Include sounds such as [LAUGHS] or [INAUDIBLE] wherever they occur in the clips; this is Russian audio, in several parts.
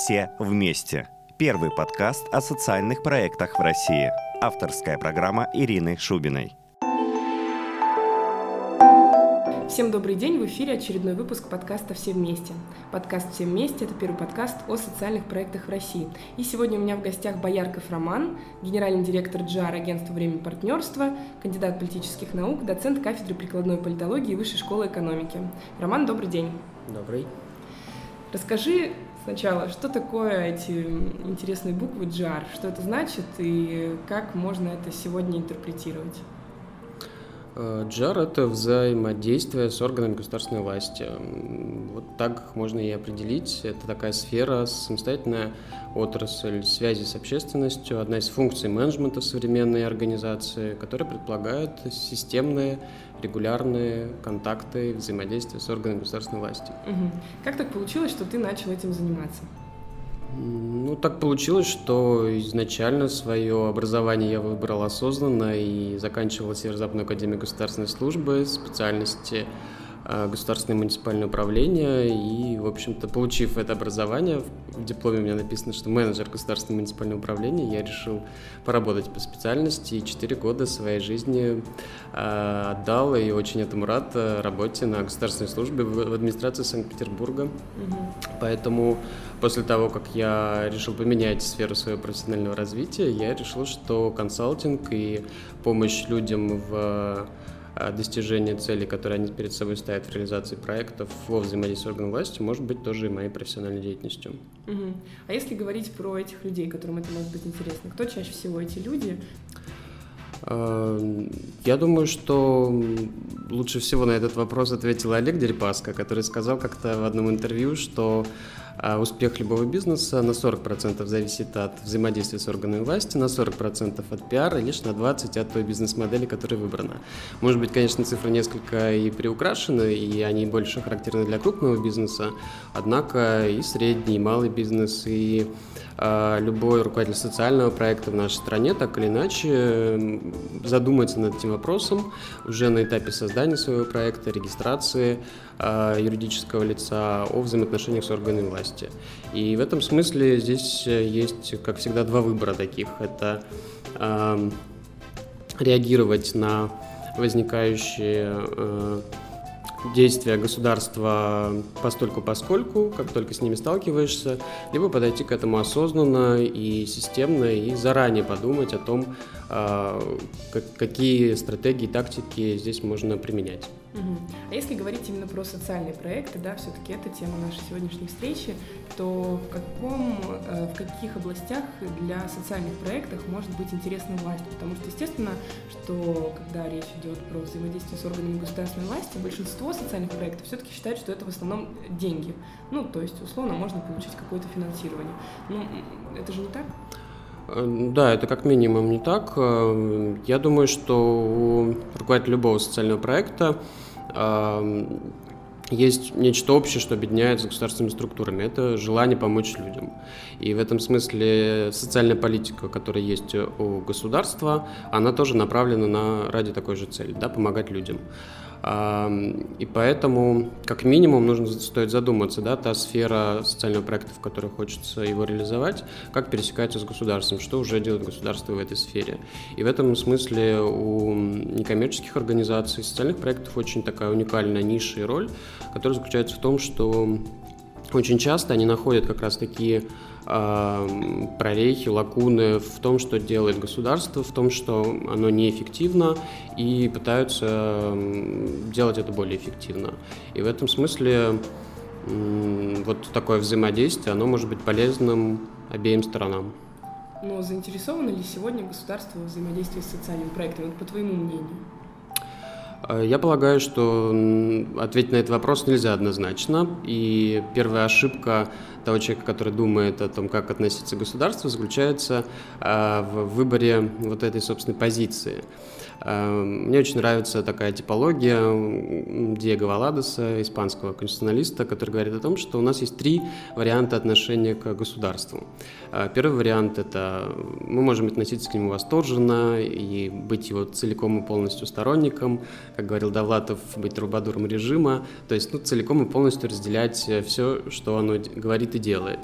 «Все вместе». Первый подкаст о социальных проектах в России. Авторская программа Ирины Шубиной. Всем добрый день, в эфире очередной выпуск подкаста «Все вместе». Подкаст «Все вместе» — это первый подкаст о социальных проектах в России. И сегодня у меня в гостях Боярков Роман, генеральный директор ДЖАР агентства «Время партнерства», кандидат политических наук, доцент кафедры прикладной политологии Высшей школы экономики. Роман, добрый день. Добрый. Расскажи сначала, что такое эти интересные буквы JAR, что это значит и как можно это сегодня интерпретировать? Э, – это взаимодействие с органами государственной власти. Вот так можно и определить. Это такая сфера, самостоятельная отрасль связи с общественностью, одна из функций менеджмента современной организации, которая предполагает системные, регулярные контакты, взаимодействие с органами государственной власти. Угу. Как так получилось, что ты начал этим заниматься? Ну, так получилось, что изначально свое образование я выбрал осознанно и заканчивал Северо-Западную академию государственной службы, специальности государственное муниципальное управление, и, в общем-то, получив это образование, в дипломе у меня написано, что менеджер государственного муниципального управления, я решил поработать по специальности, и 4 года своей жизни э, отдал, и очень этому рад, э, работе на государственной службе в, в администрации Санкт-Петербурга. Угу. Поэтому после того, как я решил поменять сферу своего профессионального развития, я решил, что консалтинг и помощь людям в достижение целей, которые они перед собой ставят в реализации проектов во взаимодействии с органом власти, может быть тоже и моей профессиональной деятельностью. Угу. А если говорить про этих людей, которым это может быть интересно, кто чаще всего эти люди? А, я думаю, что лучше всего на этот вопрос ответил Олег Дерипаска, который сказал как-то в одном интервью, что а успех любого бизнеса на 40% зависит от взаимодействия с органами власти, на 40% от пиара лишь на 20% от той бизнес-модели, которая выбрана. Может быть, конечно, цифры несколько и приукрашены, и они больше характерны для крупного бизнеса, однако и средний, и малый бизнес, и а, любой руководитель социального проекта в нашей стране так или иначе задумается над этим вопросом уже на этапе создания своего проекта, регистрации юридического лица о взаимоотношениях с органами власти. И в этом смысле здесь есть, как всегда, два выбора таких. Это э, реагировать на возникающие э, действия государства постольку поскольку, как только с ними сталкиваешься, либо подойти к этому осознанно и системно, и заранее подумать о том, какие стратегии, тактики здесь можно применять. Угу. А если говорить именно про социальные проекты, да, все-таки это тема нашей сегодняшней встречи, то в, каком, э, в каких областях для социальных проектов может быть интересна власть? Потому что, естественно, что когда речь идет про взаимодействие с органами государственной власти, большинство социальных проектов все-таки считают, что это в основном деньги. Ну, то есть, условно, можно получить какое-то финансирование. Ну, это же не так? Э, да, это как минимум не так. Э, я думаю, что у руководителя любого социального проекта эм, есть нечто общее, что объединяет с государственными структурами. Это желание помочь людям. И в этом смысле социальная политика, которая есть у государства, она тоже направлена на, ради такой же цели, да, помогать людям. И поэтому, как минимум, нужно стоит задуматься, да, та сфера социального проекта, в которой хочется его реализовать, как пересекается с государством, что уже делает государство в этой сфере. И в этом смысле у некоммерческих организаций социальных проектов очень такая уникальная ниша и роль, которая заключается в том, что очень часто они находят как раз такие э, прорехи, лакуны в том, что делает государство, в том, что оно неэффективно, и пытаются делать это более эффективно. И в этом смысле э, вот такое взаимодействие, оно может быть полезным обеим сторонам. Но заинтересовано ли сегодня государство в взаимодействии с социальными проектами, вот по твоему мнению? Э, я полагаю, что ответить на этот вопрос нельзя однозначно. И первая ошибка того человека, который думает о том, как относиться к государству, заключается э, в выборе вот этой собственной позиции. Эм, мне очень нравится такая типология Диего Валадоса, испанского конституционалиста, который говорит о том, что у нас есть три варианта отношения к государству. Э, первый вариант – это мы можем относиться к нему восторженно и быть его целиком и полностью сторонником, как говорил Довлатов, быть трубадуром режима, то есть ну, целиком и полностью разделять э, все, что оно говорит и делает.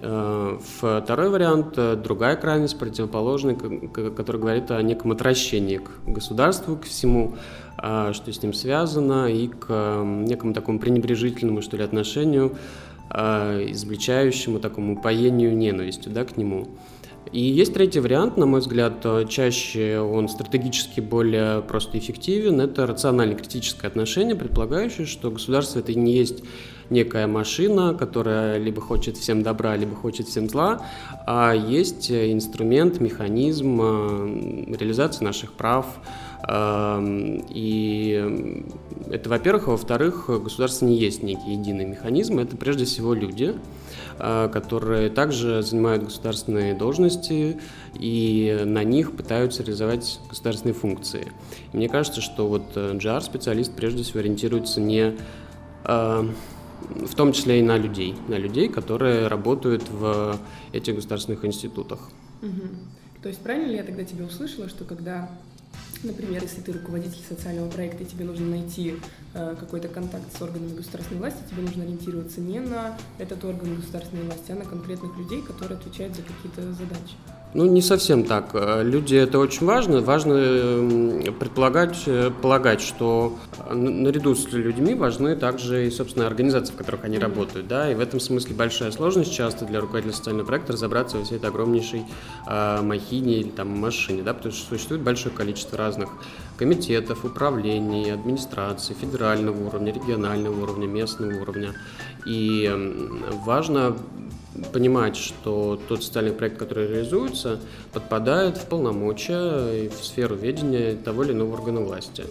Э, второй вариант, другая крайность, противоположная, который говорит о неком отвращении к государству, к всему, что с ним связано, и к некому такому пренебрежительному, что ли, отношению, изобличающему такому упоению ненавистью да, к нему. И есть третий вариант, на мой взгляд, э, чаще он стратегически более просто эффективен. Это рационально-критическое отношение, предполагающее, что государство это не есть некая машина, которая либо хочет всем добра, либо хочет всем зла, а есть инструмент, механизм э, реализации наших прав. Эм, и это, во-первых, а во-вторых, государство не есть некий единый механизм, это прежде всего люди, Э, которые также занимают государственные должности и на них пытаются реализовать государственные функции. И мне кажется, что вот GR-специалист э, прежде всего ориентируется не э, в том числе и на людей, на людей, которые работают в этих государственных институтах. Угу. То есть правильно ли я тогда тебя услышала, что когда Например, если ты руководитель социального проекта, и тебе нужно найти э, какой-то контакт с органами государственной власти, тебе нужно ориентироваться не на этот орган государственной власти, а на конкретных людей, которые отвечают за какие-то задачи. Ну, не совсем так. Э, люди – это очень важно. Важно предполагать, э, полагать, что наряду с людьми важны также и, собственно, организации, в которых они работают. Да? И в этом смысле большая сложность часто для руководителя социального проекта разобраться во всей этой огромнейшей э, махине или там, машине, да? потому что существует большое количество разных комитетов, управлений, администраций, федерального уровня, регионального уровня, местного уровня. И важно понимать, что тот социальный проект, который реализуется, подпадает в полномочия и в сферу ведения того или иного органа власти.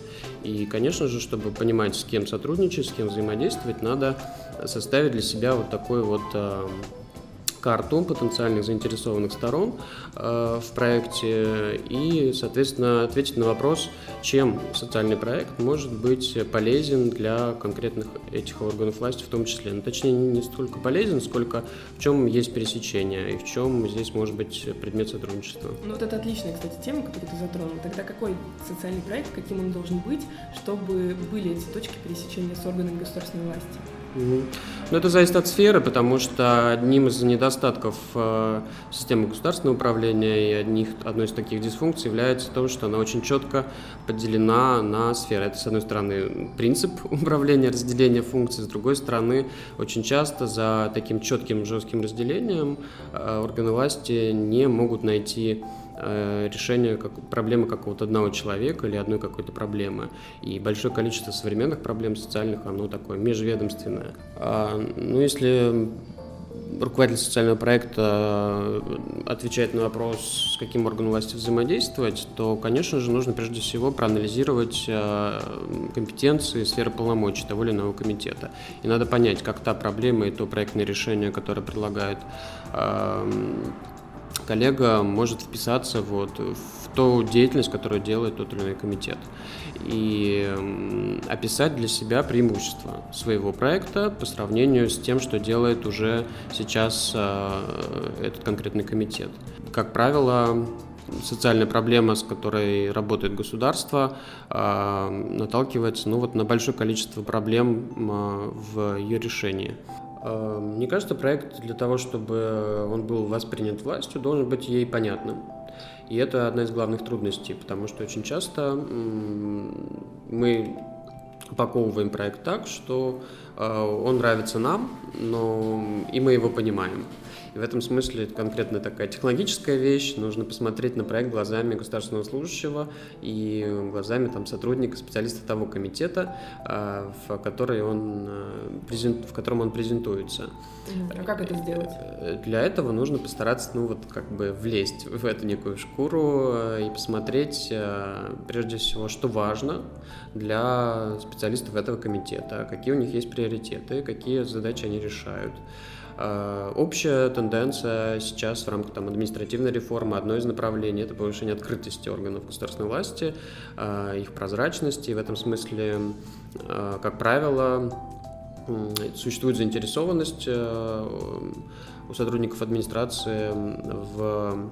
И, конечно же, чтобы понимать, с кем сотрудничать, с кем взаимодействовать, надо составить для себя вот такой вот а, карту потенциальных заинтересованных сторон э, в проекте и, соответственно, ответить на вопрос, чем социальный проект может быть полезен для конкретных этих органов власти в том числе. Ну, точнее, не столько полезен, сколько в чем есть пересечение и в чем здесь может быть предмет сотрудничества. Ну вот это отличная, кстати, тема, которую ты затронул. Тогда какой социальный проект, каким он должен быть, чтобы были эти точки пересечения с органами государственной власти? Ну, это зависит от сферы, потому что одним из недостатков э, системы государственного управления и одних, одной из таких дисфункций является то, что она очень четко поделена на сферы. Это, с одной стороны, принцип [LAUGHS] управления, разделения функций, с другой стороны, очень часто за таким четким, жестким разделением э, органы власти не могут найти решение как, проблемы какого-то одного человека или одной какой-то проблемы. И большое количество современных проблем социальных, оно такое межведомственное. А, ну, если руководитель социального проекта э, отвечает на вопрос, с каким органом власти взаимодействовать, то, конечно же, нужно прежде всего проанализировать э, компетенции, сферы полномочий того или иного комитета. И надо понять, как та проблема и то проектное решение, которое предлагает коллега может вписаться вот в ту деятельность, которую делает тот или иной комитет. И описать для себя преимущества своего проекта по сравнению с тем, что делает уже сейчас э, этот конкретный комитет. Как правило, социальная проблема, с которой работает государство, э, наталкивается ну, вот на большое количество проблем э, в ее решении. Эм, мне кажется, проект для того, чтобы он был воспринят властью, должен быть ей понятным. И это одна из главных трудностей, потому что очень часто мы упаковываем проект так, что э, он нравится нам, но и мы его понимаем. И в этом смысле это конкретно такая технологическая вещь. Нужно посмотреть на проект глазами государственного служащего и глазами там, сотрудника, специалиста того комитета, а, в, который он, э, в котором он презентуется. А как это сделать? Э, для этого нужно постараться, ну вот как бы влезть в эту некую шкуру э, и посмотреть, прежде всего, что важно для специалистов этого комитета, какие у них есть приоритеты, какие задачи они решают. Э, общая тенденция сейчас в рамках там, административной реформы, одно из направлений – это повышение открытости органов государственной власти, э, их прозрачности. И в этом смысле, э, как правило, существует заинтересованность у сотрудников администрации в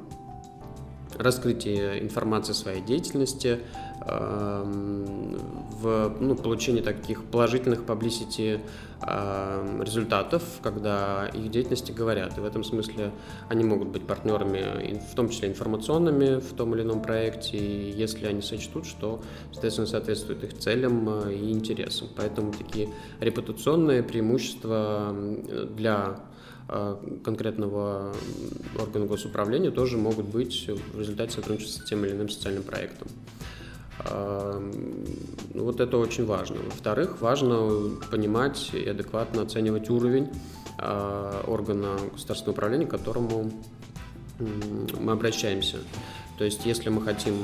раскрытие информации своей деятельности, эм, в ну, получении таких положительных publicity эм, результатов, когда их деятельности говорят. И в этом смысле они могут быть партнерами, в том числе информационными в том или ином проекте, если они сочтут, что, соответственно, соответствует их целям э, и интересам. Поэтому такие репутационные преимущества для конкретного органа госуправления тоже могут быть в результате сотрудничества с тем или иным социальным проектом. Э, ну, вот это очень важно. Во-вторых, важно понимать и адекватно оценивать уровень э, органа государственного управления, к которому мы обращаемся. То есть, если мы хотим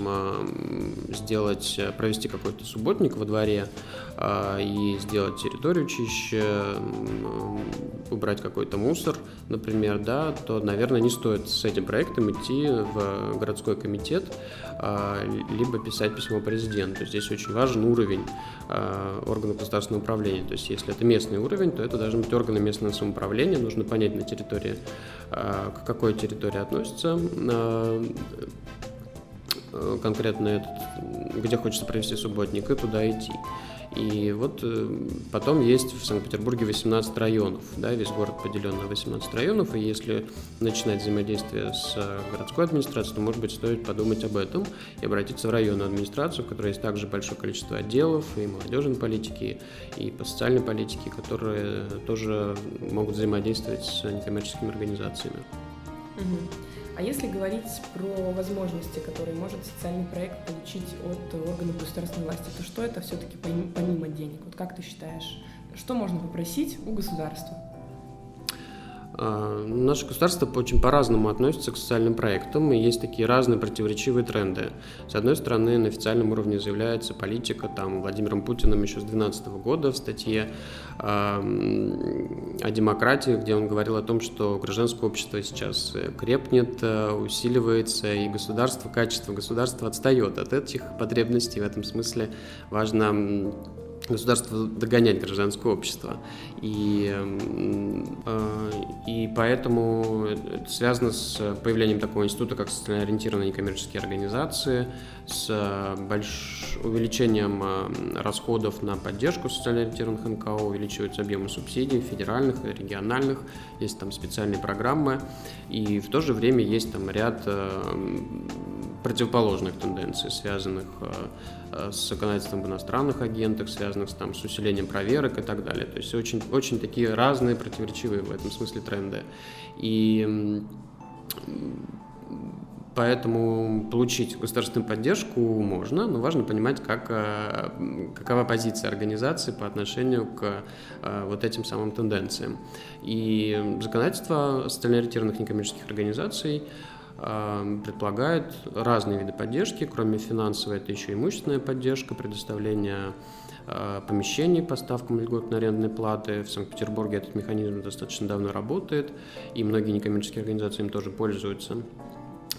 сделать, провести какой-то субботник во дворе и сделать территорию чище, убрать какой-то мусор, например, да, то, наверное, не стоит с этим проектом идти в городской комитет, либо писать письмо президенту. Здесь очень важен уровень органа государственного управления. То есть, если это местный уровень, то это должны быть органы местного самоуправления. Нужно понять на территории, к какой территории относится конкретно этот, где хочется провести субботник, и туда идти. И вот э, потом есть в Санкт-Петербурге 18 районов, да, весь город поделен на 18 районов, и если начинать взаимодействие с э, городской администрацией, то, может быть, стоит подумать об этом и обратиться в районную администрацию, в которой есть также большое количество отделов и молодежной политики, и по социальной политике, которые тоже могут взаимодействовать с некоммерческими организациями. Угу. А если говорить про возможности, которые может социальный проект получить от органов государственной власти, то что это все-таки помимо денег? Вот как ты считаешь, что можно попросить у государства? А, наше государство очень по-разному относится к социальным проектам, и есть такие разные противоречивые тренды. С одной стороны, на официальном уровне заявляется политика там, Владимиром Путиным еще с 2012 года в статье э, о демократии, где он говорил о том, что гражданское общество сейчас крепнет, э, усиливается, и государство, качество государства отстает от этих потребностей. В этом смысле важно государство догонять гражданское общество. И, э, и поэтому это связано с появлением такого института, как социально ориентированные некоммерческие организации, с больш... увеличением э, расходов на поддержку социально ориентированных НКО, увеличиваются объемы субсидий федеральных, региональных, есть там специальные программы, и в то же время есть там ряд э, противоположных тенденций, связанных Э, с законодательством об иностранных агентах, связанных с, там, с усилением проверок и так далее. То есть очень, очень такие разные, противоречивые в этом смысле тренды. И Поэтому получить государственную поддержку можно, но важно понимать, как, э, какова позиция организации по отношению к э, вот этим самым тенденциям. И законодательство социально ориентированных некоммерческих организаций предполагает разные виды поддержки, кроме финансовой, это еще имущественная поддержка, предоставление а, помещений по ставкам льготной арендной платы. В Санкт-Петербурге этот механизм достаточно давно работает, и многие некоммерческие организации им тоже пользуются.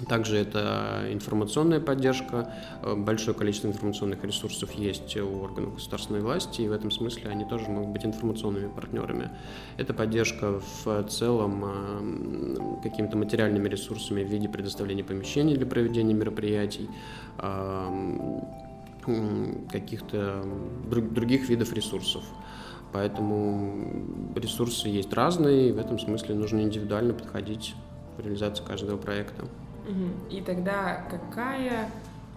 Также это информационная поддержка. Э, большое количество информационных ресурсов есть у органов государственной власти, и в этом смысле они тоже могут быть информационными партнерами. Это поддержка в целом э, какими-то материальными ресурсами в виде предоставления помещений для проведения мероприятий, э, каких-то других видов ресурсов. Поэтому ресурсы есть разные, и в этом смысле нужно индивидуально подходить к реализации каждого проекта. И тогда какая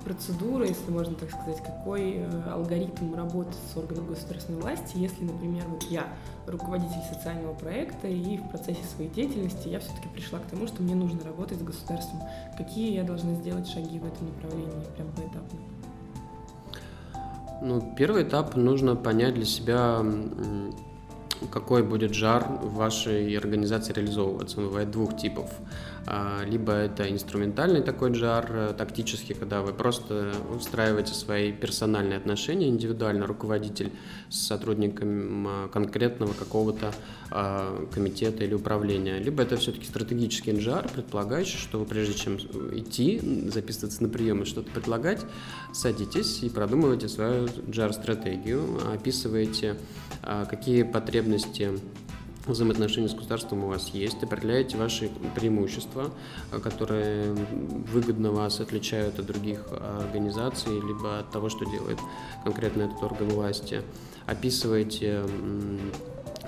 процедура, если можно так сказать, какой э, алгоритм работы с органом государственной власти, если, например, вот я руководитель социального проекта, и в процессе своей деятельности я все-таки пришла к тому, что мне нужно работать с государством. Какие я должна сделать шаги в этом направлении, прям поэтапно? Ну, первый этап нужно понять для себя, какой будет жар в вашей организации реализовываться. Он бывает двух типов. А, либо это инструментальный такой джар, э, тактический, когда вы просто устраиваете свои персональные отношения, индивидуально руководитель с сотрудником а, конкретного какого-то а, комитета или управления. Либо это все-таки стратегический джар, предполагающий, что вы прежде чем идти, записываться на прием и что-то предлагать, садитесь и продумываете свою джар-стратегию, описываете, какие потребности взаимоотношения с государством у вас есть, определяете ваши преимущества, которые выгодно вас отличают от других организаций, либо от того, что делает конкретно этот орган власти, описываете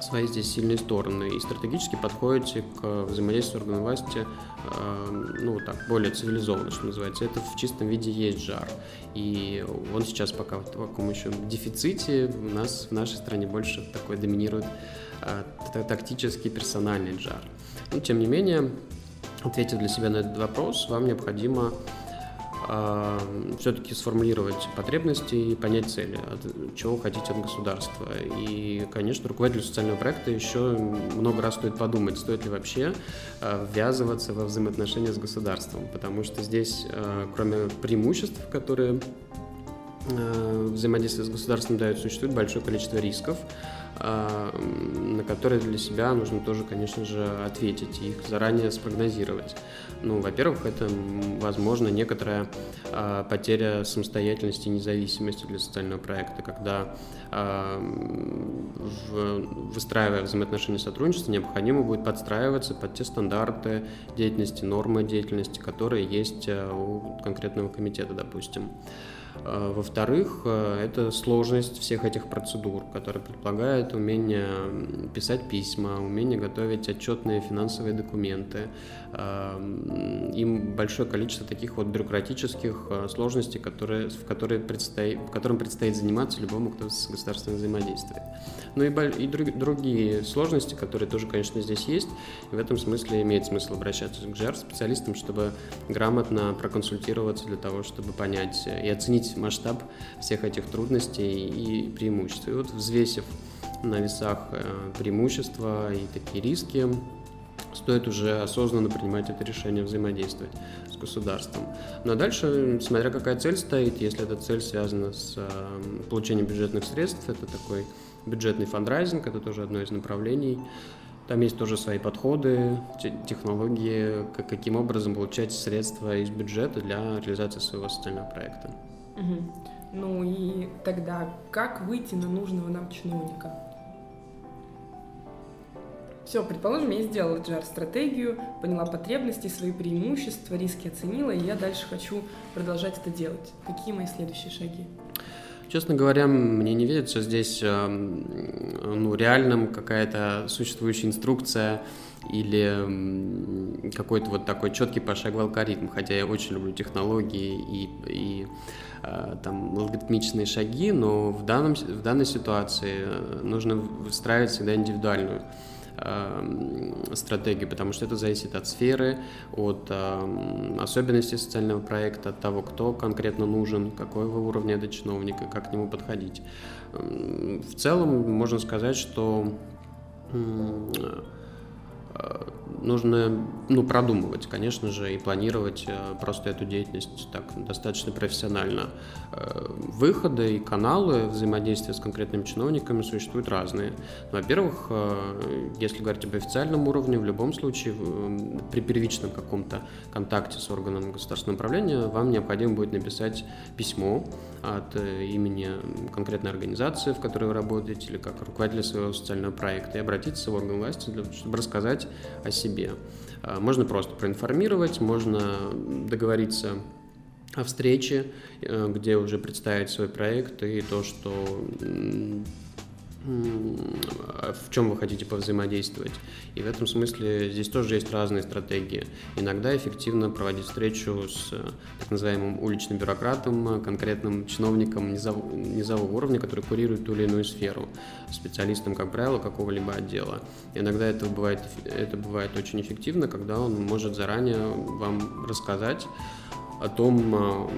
свои здесь сильные стороны и стратегически подходите к взаимодействию органов власти э, ну, так, более цивилизованно, что называется. Это в чистом виде есть жар. И он сейчас пока в таком еще дефиците. У нас в нашей стране больше такой доминирует э, тактический персональный жар. Но, тем не менее, ответив для себя на этот вопрос, вам необходимо а, все-таки сформулировать потребности и понять цели, от, чего хотите от государства. И, конечно, руководителю социального проекта еще много раз стоит подумать, стоит ли вообще а, ввязываться во взаимоотношения с государством, потому что здесь, а, кроме преимуществ, которые взаимодействие с государством дает, существует большое количество рисков, на которые для себя нужно тоже, конечно же, ответить и их заранее спрогнозировать. Ну, во-первых, это, возможно, некоторая э, потеря самостоятельности и независимости для социального проекта, когда в, выстраивая взаимоотношения сотрудничества, необходимо будет подстраиваться под те стандарты деятельности, нормы деятельности, которые есть у конкретного комитета, допустим. А, во-вторых, э, это сложность всех этих процедур, которые предполагают умение писать письма, умение готовить отчетные финансовые документы. А, им большое количество таких вот бюрократических э, сложностей, которые, в, которые предстоит, в которым предстоит заниматься любому, кто с государством взаимодействует. Ну и, и друг, другие сложности, которые тоже, конечно, здесь есть. И в этом смысле имеет смысл обращаться к GR-специалистам, чтобы грамотно проконсультироваться для того, чтобы понять и оценить масштаб всех этих трудностей и преимуществ. И вот взвесив на весах э, преимущества и такие риски, стоит уже осознанно принимать это решение взаимодействовать с государством. Ну а дальше, смотря какая цель стоит, если эта цель связана с э, получением бюджетных средств, это такой бюджетный фандрайзинг, это тоже одно из направлений. Там есть тоже свои подходы, технологии, каким образом получать средства из бюджета для реализации своего социального проекта. Угу. Ну и тогда как выйти на нужного нам чиновника? Все, предположим, я сделала GR-стратегию, поняла потребности, свои преимущества, риски оценила, и я дальше хочу продолжать это делать. Какие мои следующие шаги? Честно говоря, мне не видится здесь ну, реальным какая-то существующая инструкция или какой-то вот такой четкий пошаговый алгоритм, хотя я очень люблю технологии и, и а, там алгоритмичные шаги, но в, данном, в данной ситуации э, нужно выстраивать всегда индивидуальную стратегию, потому что это зависит от сферы, от э, особенностей социального проекта, от того, кто конкретно нужен, какого уровня это чиновник и как к нему подходить. В целом можно сказать, что нужно ну, продумывать, конечно же, и планировать э, просто эту деятельность так достаточно профессионально. Э, выходы и каналы взаимодействия с конкретными чиновниками существуют разные. Во-первых, если говорить об официальном уровне, в любом случае при первичном каком-то контакте с органом государственного управления вам необходимо будет написать письмо от имени конкретной организации, в которой вы работаете, или как руководителя своего социального проекта, и обратиться в орган власти, чтобы рассказать рассказать о себе. А, можно просто проинформировать, можно договориться о встрече, э, где уже представить свой проект и то, что в чем вы хотите повзаимодействовать. И в этом смысле здесь тоже есть разные стратегии. Иногда эффективно проводить встречу с э, так называемым уличным бюрократом, конкретным чиновником низового, низового уровня, который курирует ту или иную сферу, специалистом, как правило, какого-либо отдела. иногда это бывает, это бывает очень эффективно, когда он может заранее вам рассказать о том, а,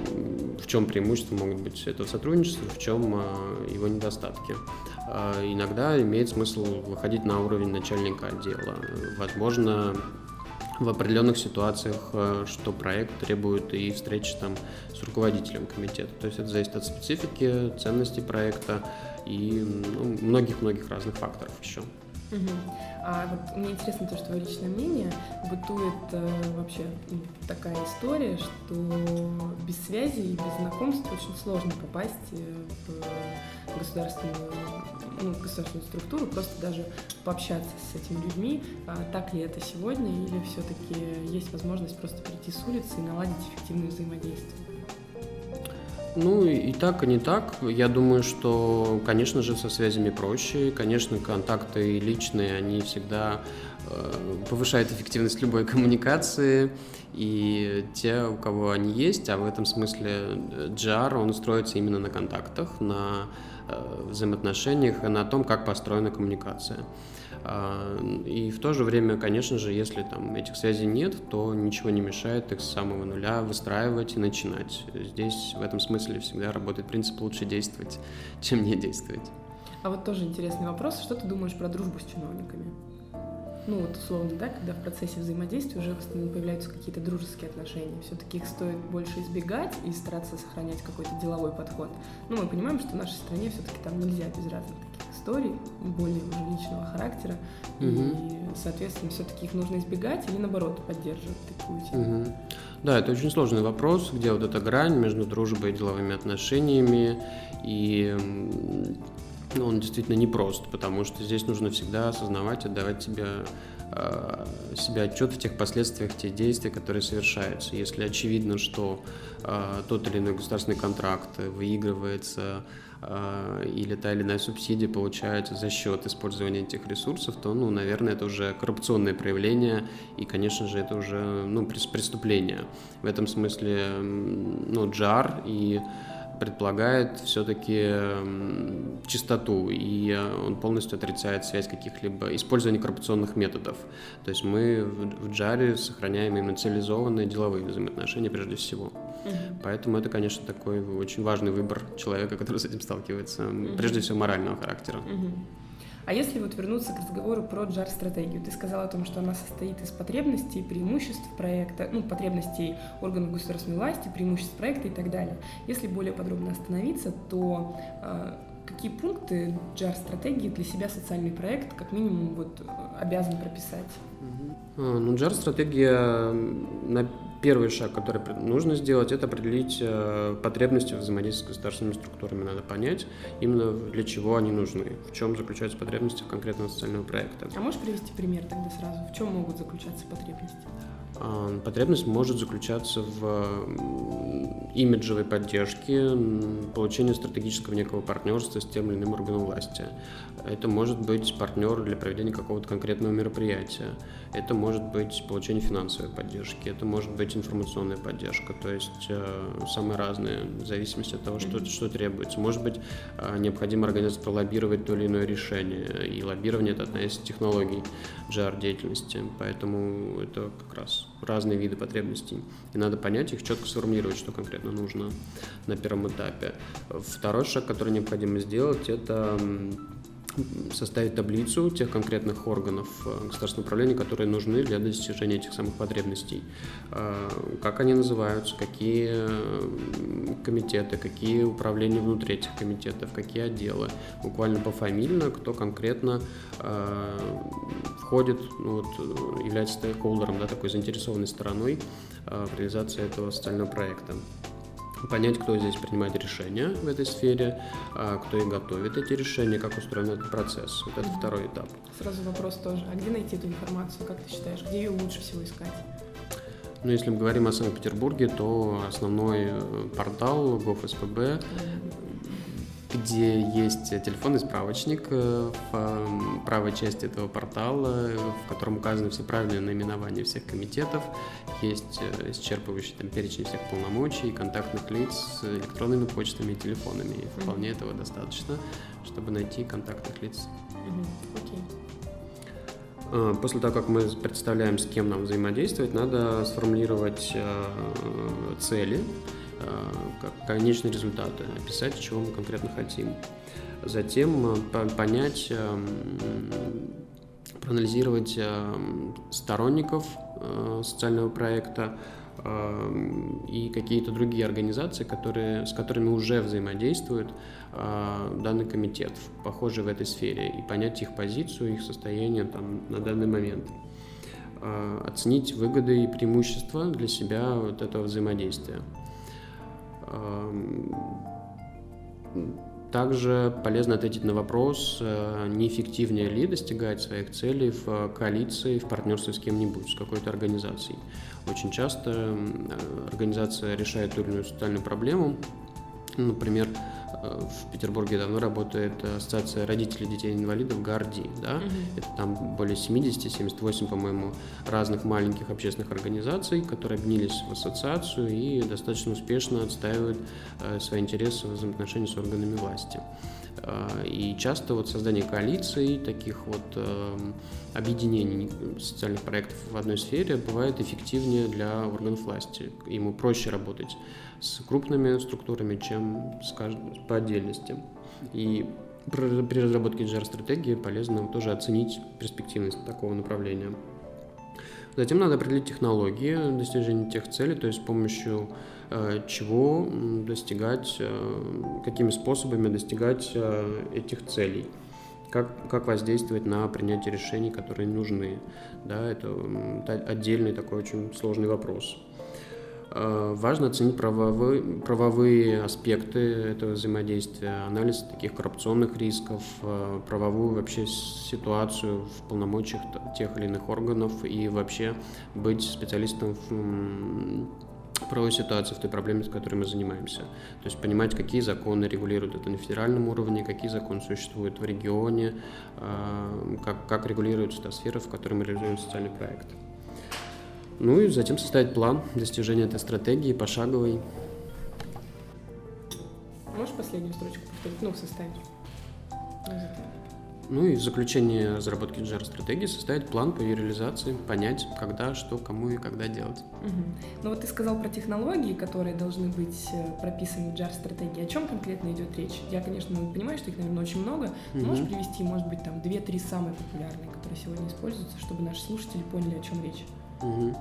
в чем преимущества могут быть этого сотрудничества, в чем его недостатки. А, иногда имеет смысл выходить на уровень начальника отдела. Возможно, в определенных ситуациях, что проект требует и встречи там с руководителем комитета. То есть это зависит от специфики, ценности проекта и ну, многих-многих ну, разных факторов еще. Угу. А вот мне интересно то, что твое личное мнение. Бытует э, вообще ну, такая история, что без связи и без знакомств очень сложно попасть э, в государственную, ну, государственную структуру, просто даже пообщаться с этими людьми. А так ли это сегодня, или все-таки есть возможность просто прийти с улицы и наладить эффективное взаимодействие? Ну, и так, и не так. Я думаю, что, конечно же, со связями проще. Конечно, контакты личные, они всегда э, повышают эффективность любой [LAUGHS] коммуникации. И те, у кого они есть, а в этом смысле GR, он строится именно на контактах, на э, взаимоотношениях и на том, как построена коммуникация. А, и в то же время, конечно же, если там этих связей нет, то ничего не мешает их с самого нуля выстраивать и начинать. Здесь в этом смысле всегда работает принцип лучше действовать, [LAUGHS] чем не действовать. А вот тоже интересный вопрос. Что ты думаешь про дружбу с чиновниками? ну вот условно, да, когда в процессе взаимодействия уже появляются какие-то дружеские отношения, все-таки их стоит больше избегать и стараться сохранять какой-то деловой подход. Ну, мы понимаем, что в нашей стране все-таки там нельзя без разных таких историй, более личного характера, угу. и, соответственно, все-таки их нужно избегать или, наоборот, поддерживать такую тему. Угу. Да, это очень сложный вопрос, где вот эта грань между дружбой и деловыми отношениями, и ну, он действительно непрост, потому что здесь нужно всегда осознавать, отдавать себе, э, себе отчет в тех последствиях, тех действий, которые совершаются. Если очевидно, что э, тот или иной государственный контракт выигрывается э, или та или иная субсидия получается за счет использования этих ресурсов, то, ну, наверное, это уже коррупционное проявление, и, конечно же, это уже ну, преступление. В этом смысле ну, джар и предполагает все-таки чистоту, и э, он полностью отрицает связь каких-либо использования коррупционных методов. То есть мы в Джаре сохраняем именно цивилизованные деловые взаимоотношения прежде всего. Угу. Поэтому это, конечно, такой очень важный выбор человека, который с этим сталкивается, угу. прежде всего морального характера. Угу. А если вот вернуться к разговору про JAR-стратегию, ты сказала о том, что она состоит из потребностей, преимуществ проекта, ну, потребностей органов государственной власти, преимуществ проекта и так далее. Если более подробно остановиться, то э, какие пункты JAR-стратегии для себя социальный проект как минимум вот обязан прописать? А, ну, JAR-стратегия на первый шаг, который нужно сделать, это определить э, потребности взаимодействия с государственными структурами. Надо понять именно для чего они нужны, в чем заключаются потребности конкретного социального проекта. А можешь привести пример тогда сразу? В чем могут заключаться потребности? А, потребность может заключаться в имиджевой поддержке, получении стратегического некого партнерства с тем или иным органом власти. Это может быть партнер для проведения какого-то конкретного мероприятия. Это может быть получение финансовой поддержки. Это может быть информационная поддержка. То есть э, самые разные, в зависимости от того, что, что требуется. Может быть, э, необходимо организовать, пролоббировать то или иное решение. И лоббирование – это одна из технологий GR-деятельности. Поэтому это как раз разные виды потребностей. И надо понять их, четко сформулировать, что конкретно нужно на первом этапе. Второй шаг, который необходимо сделать, это составить таблицу тех конкретных органов э, государственного управления, которые нужны для достижения этих самых потребностей. Э, как они называются, какие э, комитеты, какие управления внутри этих комитетов, какие отделы. Буквально пофамильно, кто конкретно входит, ну, вот, является стейкхолдером, да, такой заинтересованной стороной в реализации этого социального проекта понять, кто здесь принимает решения в этой сфере, а, кто и готовит эти решения, как устроен этот процесс. Вот это второй этап. Сразу вопрос тоже. А где найти эту информацию, как ты считаешь? Где ее лучше всего искать? Ну, если мы говорим о Санкт-Петербурге, то основной э, портал GovSPB где есть телефонный справочник э, в правой части этого портала, в котором указаны все правильные наименования всех комитетов, есть э, исчерпывающий там перечень всех полномочий, контактных лиц с электронными почтами и телефонами. И вполне этого достаточно, чтобы найти контактных лиц. Э, после того, как мы представляем, с кем нам взаимодействовать, надо сформулировать цели, Э, как конечные результаты, описать, чего мы конкретно хотим. Затем э, понять, эм, проанализировать сторонников э, социального проекта, и какие-то другие организации, которые, с которыми уже взаимодействует данный комитет, похожий в этой сфере, и понять их позицию, их состояние там, на данный момент. Оценить выгоды и преимущества для себя вот этого взаимодействия. Также полезно ответить на вопрос, э, неэффективнее ли достигать своих целей в коалиции, в партнерстве с кем-нибудь, с какой-то организацией. Очень часто э, организация решает ту или иную социальную проблему, Например, э, в Петербурге давно работает ассоциация родителей детей-инвалидов ГАРДИ, да, угу. это там более 70-78, по-моему, разных маленьких общественных организаций, которые объединились в ассоциацию и достаточно успешно отстаивают э, свои интересы в взаимоотношении с органами власти. Э, и часто вот создание коалиций, таких вот э, объединений социальных проектов в одной сфере бывает эффективнее для органов власти. Ему проще работать с крупными структурами, чем скажем, по отдельности. И при разработке GR-стратегии полезно тоже оценить перспективность такого направления. Затем надо определить технологии достижения тех целей, то есть с помощью э, чего достигать, э, какими способами достигать э, этих целей, как, как воздействовать на принятие решений, которые нужны. Да, это отдельный такой очень сложный вопрос. Важно оценить правовые, правовые аспекты этого взаимодействия, анализ таких коррупционных рисков, правовую вообще ситуацию в полномочиях тех или иных органов и вообще быть специалистом в правовой ситуации, в той проблеме, с которой мы занимаемся. То есть понимать, какие законы регулируют это на федеральном уровне, какие законы существуют в регионе, как, как регулируется та сфера, в которой мы реализуем социальный проект. Ну и затем составить план достижения этой стратегии пошаговой. Можешь последнюю строчку повторить? Ну, составить. Ну и в заключение разработки GR-стратегии составить план по ее реализации, понять, когда, что, кому и когда делать. Угу. Ну вот ты сказал про технологии, которые должны быть э, прописаны в GR-стратегии. О чем конкретно идет речь? Я, конечно, понимаю, что их, наверное, очень много. Угу. Можешь привести, может быть, там две-три самые популярные, которые сегодня используются, чтобы наши слушатели поняли, о чем речь? Угу.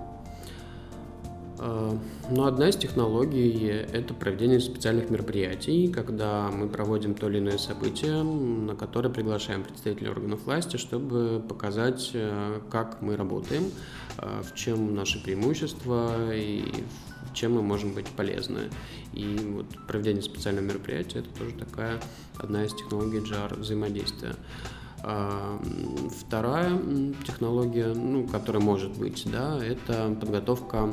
Но одна из технологий – это проведение специальных мероприятий, когда мы проводим то или иное событие, на которое приглашаем представителей органов власти, чтобы показать, э, как мы работаем, э, в чем наши преимущества и чем мы можем быть полезны. И вот проведение специального мероприятия – это тоже такая одна из технологий JAR взаимодействия. Вторая технология, ну, которая может быть, да, это подготовка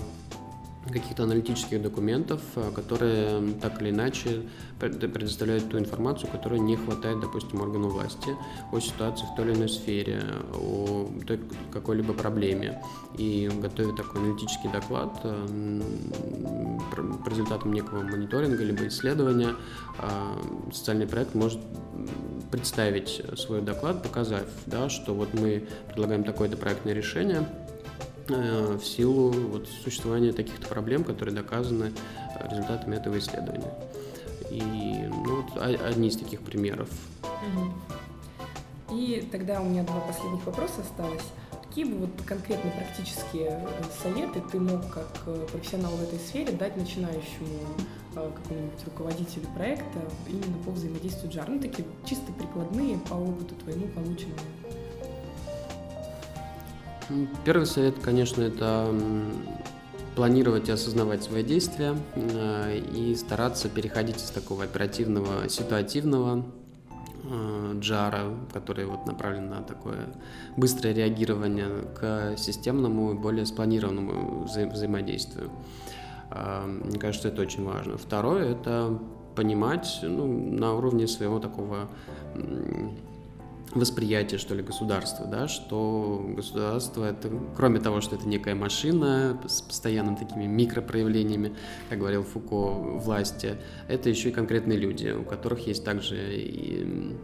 каких-то аналитических документов, э, которые так или иначе предоставляют ту информацию, которой не хватает, допустим, органу власти о ситуации в той или иной сфере, о какой-либо проблеме. И готовя такой аналитический доклад э, по результатам некого мониторинга либо исследования, э, социальный проект может представить свой доклад, показав, да, что вот мы предлагаем такое-то проектное решение, в силу вот, существования таких-то проблем, которые доказаны э, результатами этого исследования. И ну, вот одни из таких примеров. И тогда у меня два последних вопроса осталось. Какие бы вот конкретно практические э, советы ты мог как профессионал в этой сфере дать начинающему какому-нибудь руководителю проекта именно по взаимодействию JAR? Ну, такие чисто прикладные по опыту твоему полученному. Первый совет, конечно, это планировать и осознавать свои действия э, и стараться переходить из такого оперативного, ситуативного э, джара, который вот направлен на такое быстрое реагирование к системному и более спланированному вза взаимодействию. Э, мне кажется, это очень важно. Второе – это понимать ну, на уровне своего такого восприятие, что ли, государства, да, что государство это, кроме того, что это некая машина с постоянными такими микропроявлениями, как говорил Фуко, власти, это еще и конкретные люди, у которых есть также и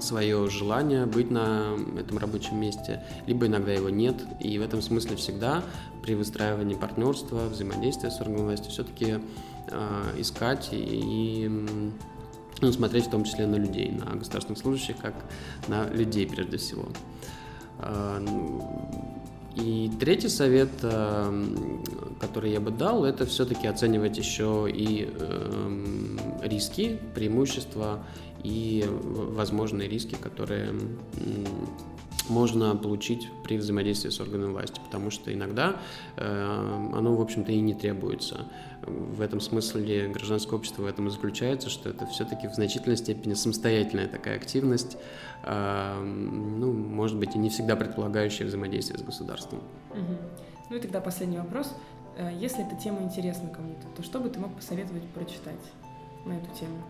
свое желание быть на этом рабочем месте, либо иногда его нет, и в этом смысле всегда при выстраивании партнерства, взаимодействия с органом власти все-таки э, искать и, и ну, смотреть в том числе на людей, на государственных служащих, как на людей прежде всего. А, ну, И третий совет, который я бы дал, это все-таки оценивать еще и эм, риски, преимущества и возможные риски, которые можно получить при взаимодействии с органами власти, потому что иногда э, оно, в общем-то, и не требуется. В этом смысле гражданское общество в этом и заключается, что это все-таки в значительной степени самостоятельная такая активность, э, ну, может быть, и не всегда предполагающая взаимодействие с государством. Угу. Ну и тогда последний вопрос. Э, если эта тема интересна кому-то, то что бы ты мог посоветовать прочитать на эту тему?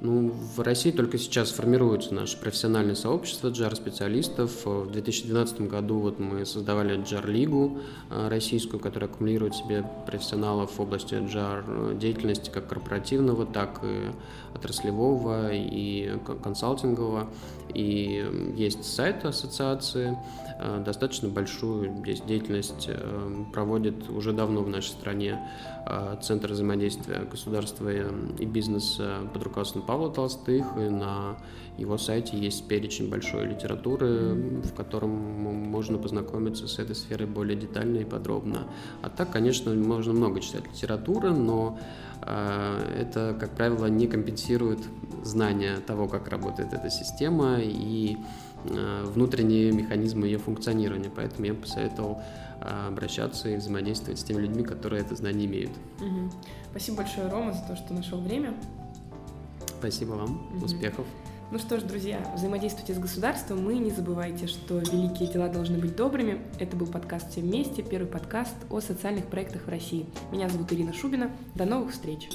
Ну, в России только сейчас формируется наше профессиональное сообщество джар-специалистов. В 2012 году вот мы создавали джар-лигу э, российскую, которая аккумулирует в себе профессионалов в области джар-деятельности как корпоративного, так и отраслевого и консалтингового. И есть сайт ассоциации, э, достаточно большую здесь деятельность э, проводит уже давно в нашей стране Центр взаимодействия государства и бизнеса под руководством Павла Толстых, и на его сайте есть перечень большой литературы, в котором можно познакомиться с этой сферой более детально и подробно. А так, конечно, можно много читать литературы, но э, это, как правило, не компенсирует знания того, как работает эта система и э, внутренние механизмы ее функционирования. Поэтому я посоветовал э, обращаться и взаимодействовать с теми людьми, которые это знание имеют. Угу. Спасибо большое, Рома, за то, что нашел время. Спасибо вам. Угу. Успехов. Ну что ж, друзья, взаимодействуйте с государством и не забывайте, что великие дела должны быть добрыми. Это был подкаст «Все вместе», первый подкаст о социальных проектах в России. Меня зовут Ирина Шубина. До новых встреч!